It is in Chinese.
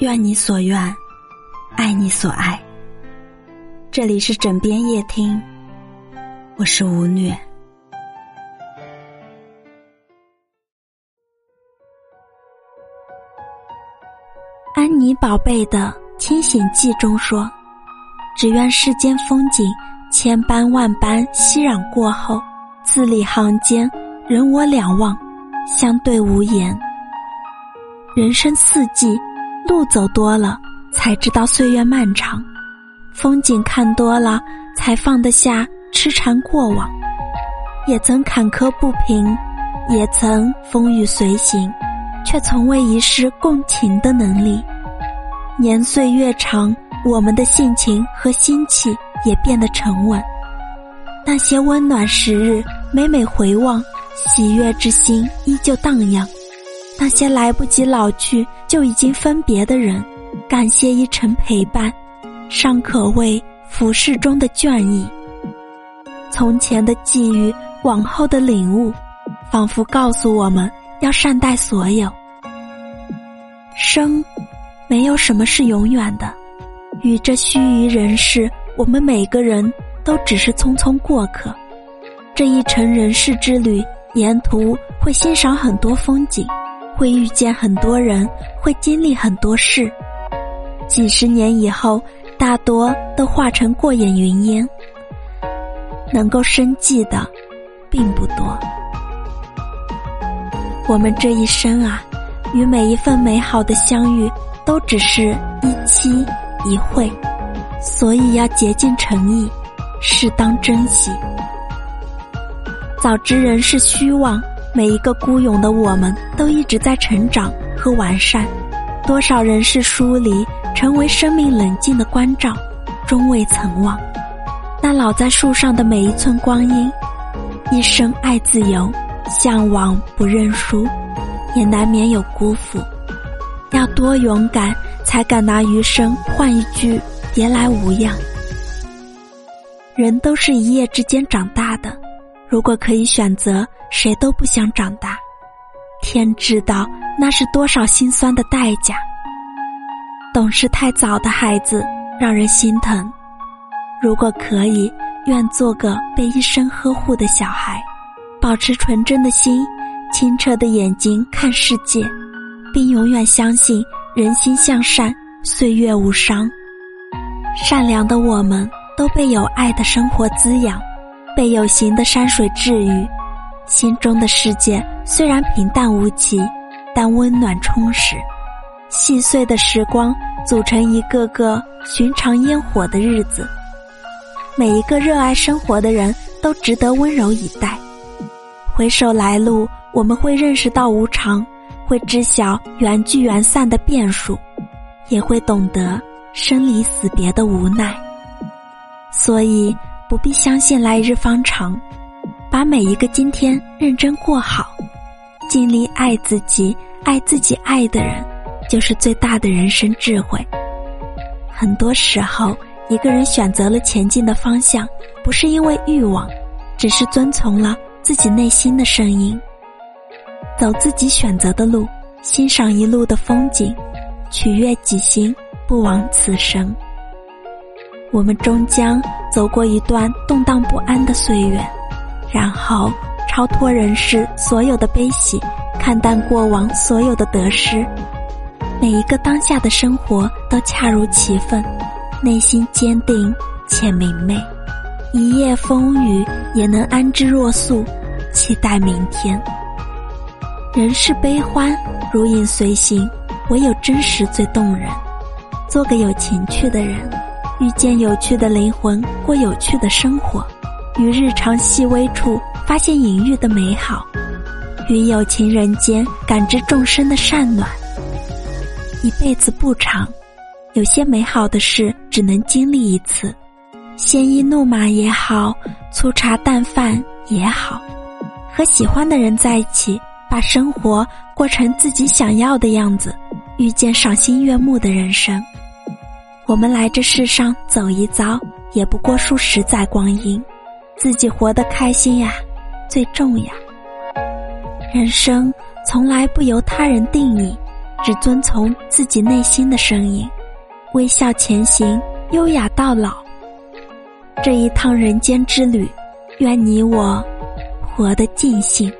愿你所愿，爱你所爱。这里是枕边夜听，我是吴虐。安妮宝贝的《清醒记》中说：“只愿世间风景千般万般熙攘过后，字里行间人我两忘，相对无言。人生四季。”路走多了，才知道岁月漫长；风景看多了，才放得下痴缠过往。也曾坎坷不平，也曾风雨随行，却从未遗失共情的能力。年岁越长，我们的性情和心气也变得沉稳。那些温暖时日，每每回望，喜悦之心依旧荡漾。那些来不及老去就已经分别的人，感谢一程陪伴，尚可谓浮世中的倦意。从前的际遇，往后的领悟，仿佛告诉我们要善待所有。生，没有什么是永远的，与这须臾人世，我们每个人都只是匆匆过客。这一程人世之旅，沿途会欣赏很多风景。会遇见很多人，会经历很多事，几十年以后，大多都化成过眼云烟。能够生计的，并不多。我们这一生啊，与每一份美好的相遇，都只是一期一会，所以要竭尽诚意，适当珍惜。早知人是虚妄。每一个孤勇的我们，都一直在成长和完善。多少人是疏离，成为生命冷静的关照，终未曾忘。那老在树上的每一寸光阴，一生爱自由，向往不认输，也难免有辜负。要多勇敢，才敢拿余生换一句别来无恙。人都是一夜之间长大的。如果可以选择，谁都不想长大。天知道那是多少心酸的代价。懂事太早的孩子让人心疼。如果可以，愿做个被一生呵护的小孩，保持纯真的心、清澈的眼睛看世界，并永远相信人心向善，岁月无伤。善良的我们都被有爱的生活滋养。被有形的山水治愈，心中的世界虽然平淡无奇，但温暖充实。细碎的时光组成一个个寻常烟火的日子。每一个热爱生活的人都值得温柔以待。回首来路，我们会认识到无常，会知晓缘聚缘散的变数，也会懂得生离死别的无奈。所以。不必相信来日方长，把每一个今天认真过好，尽力爱自己，爱自己爱的人，就是最大的人生智慧。很多时候，一个人选择了前进的方向，不是因为欲望，只是遵从了自己内心的声音，走自己选择的路，欣赏一路的风景，取悦己心，不枉此生。我们终将走过一段动荡不安的岁月，然后超脱人世所有的悲喜，看淡过往所有的得失。每一个当下的生活都恰如其分，内心坚定且明媚。一夜风雨也能安之若素，期待明天。人世悲欢如影随形，唯有真实最动人。做个有情趣的人。遇见有趣的灵魂，过有趣的生活；于日常细微处发现隐喻的美好；于有情人间感知众生的善暖。一辈子不长，有些美好的事只能经历一次。鲜衣怒马也好，粗茶淡饭也好，和喜欢的人在一起，把生活过成自己想要的样子，遇见赏心悦目的人生。我们来这世上走一遭，也不过数十载光阴，自己活得开心呀，最重要。人生从来不由他人定义，只遵从自己内心的声音，微笑前行，优雅到老。这一趟人间之旅，愿你我活得尽兴。